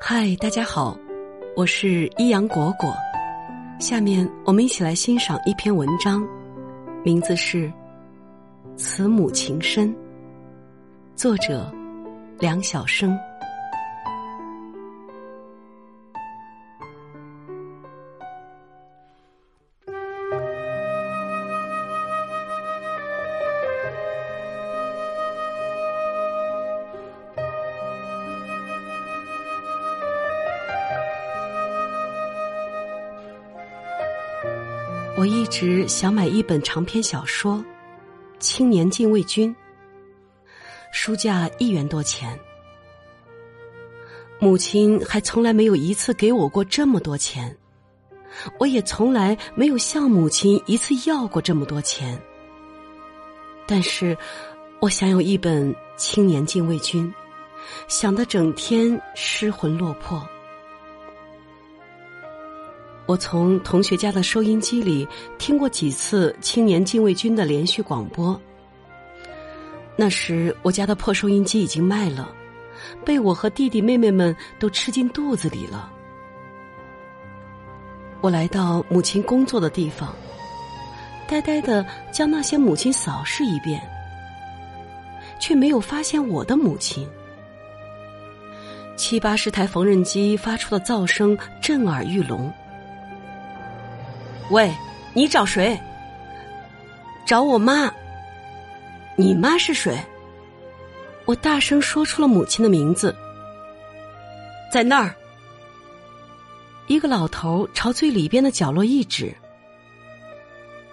嗨，大家好，我是一阳果果。下面我们一起来欣赏一篇文章，名字是《慈母情深》，作者梁晓声。我一直想买一本长篇小说《青年禁卫军》，书价一元多钱。母亲还从来没有一次给我过这么多钱，我也从来没有向母亲一次要过这么多钱。但是，我想有一本《青年禁卫军》，想得整天失魂落魄。我从同学家的收音机里听过几次青年禁卫军的连续广播。那时我家的破收音机已经卖了，被我和弟弟妹妹们都吃进肚子里了。我来到母亲工作的地方，呆呆的将那些母亲扫视一遍，却没有发现我的母亲。七八十台缝纫机发出的噪声震耳欲聋。喂，你找谁？找我妈。你妈是谁？我大声说出了母亲的名字。在那儿。一个老头朝最里边的角落一指。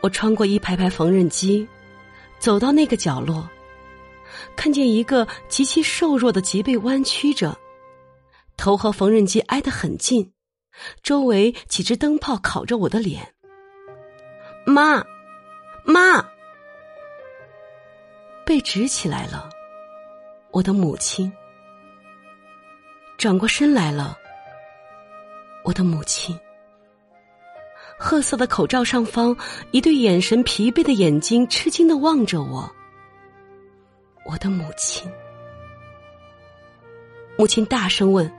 我穿过一排排缝纫机，走到那个角落，看见一个极其瘦弱的脊背弯曲着，头和缝纫机挨得很近，周围几只灯泡烤着我的脸。妈，妈，被指起来了。我的母亲转过身来了。我的母亲，褐色的口罩上方，一对眼神疲惫的眼睛吃惊的望着我。我的母亲，母亲大声问：“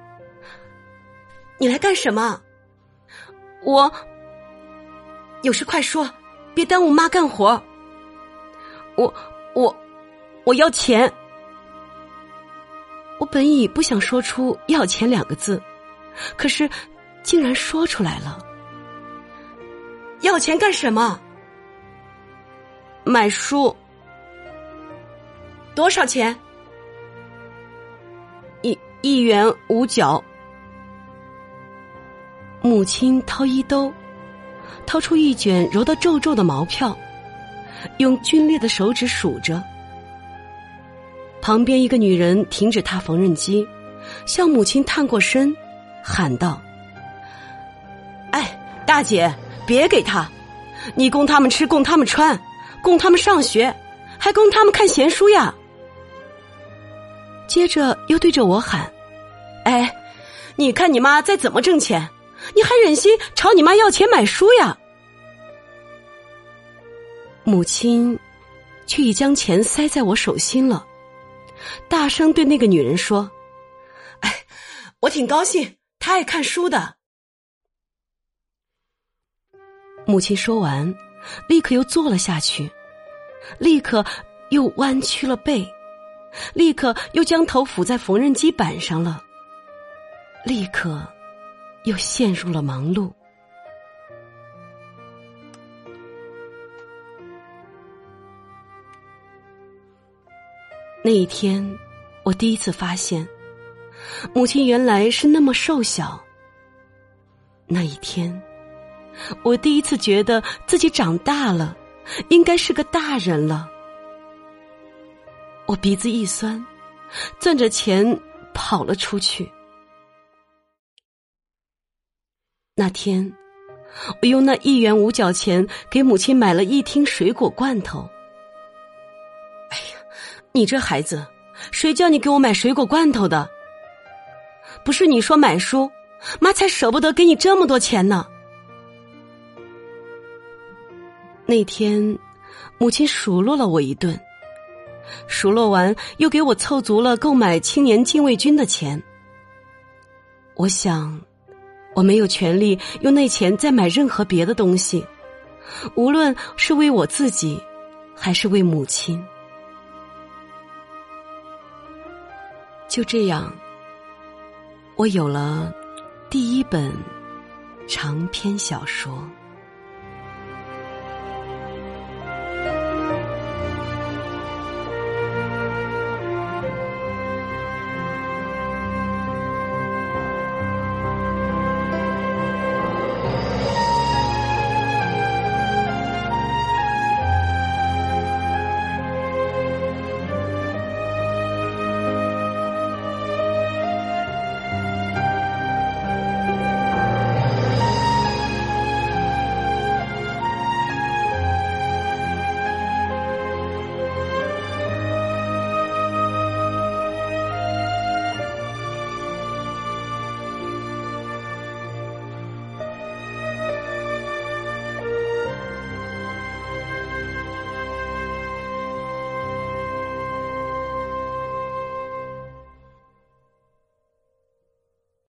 你来干什么？”我。有事快说，别耽误妈干活。我我我要钱。我本已不想说出“要钱”两个字，可是竟然说出来了。要钱干什么？买书。多少钱？一一元五角。母亲掏衣兜。掏出一卷揉得皱皱的毛票，用皲裂的手指数着。旁边一个女人停止踏缝纫机，向母亲探过身，喊道：“哎，大姐，别给他！你供他们吃，供他们穿，供他们上学，还供他们看闲书呀！”接着又对着我喊：“哎，你看你妈再怎么挣钱？”你还忍心朝你妈要钱买书呀？母亲却已将钱塞在我手心了，大声对那个女人说：“哎，我挺高兴，她爱看书的。”母亲说完，立刻又坐了下去，立刻又弯曲了背，立刻又将头伏在缝纫机板上了，立刻。又陷入了忙碌。那一天，我第一次发现，母亲原来是那么瘦小。那一天，我第一次觉得自己长大了，应该是个大人了。我鼻子一酸，攥着钱跑了出去。那天，我用那一元五角钱给母亲买了一听水果罐头。哎呀，你这孩子，谁叫你给我买水果罐头的？不是你说买书，妈才舍不得给你这么多钱呢。那天，母亲数落了我一顿，数落完又给我凑足了购买青年禁卫军的钱。我想，我没有权利用那钱再买任何别的东西，无论是为我自己，还是为母亲。就这样，我有了第一本长篇小说。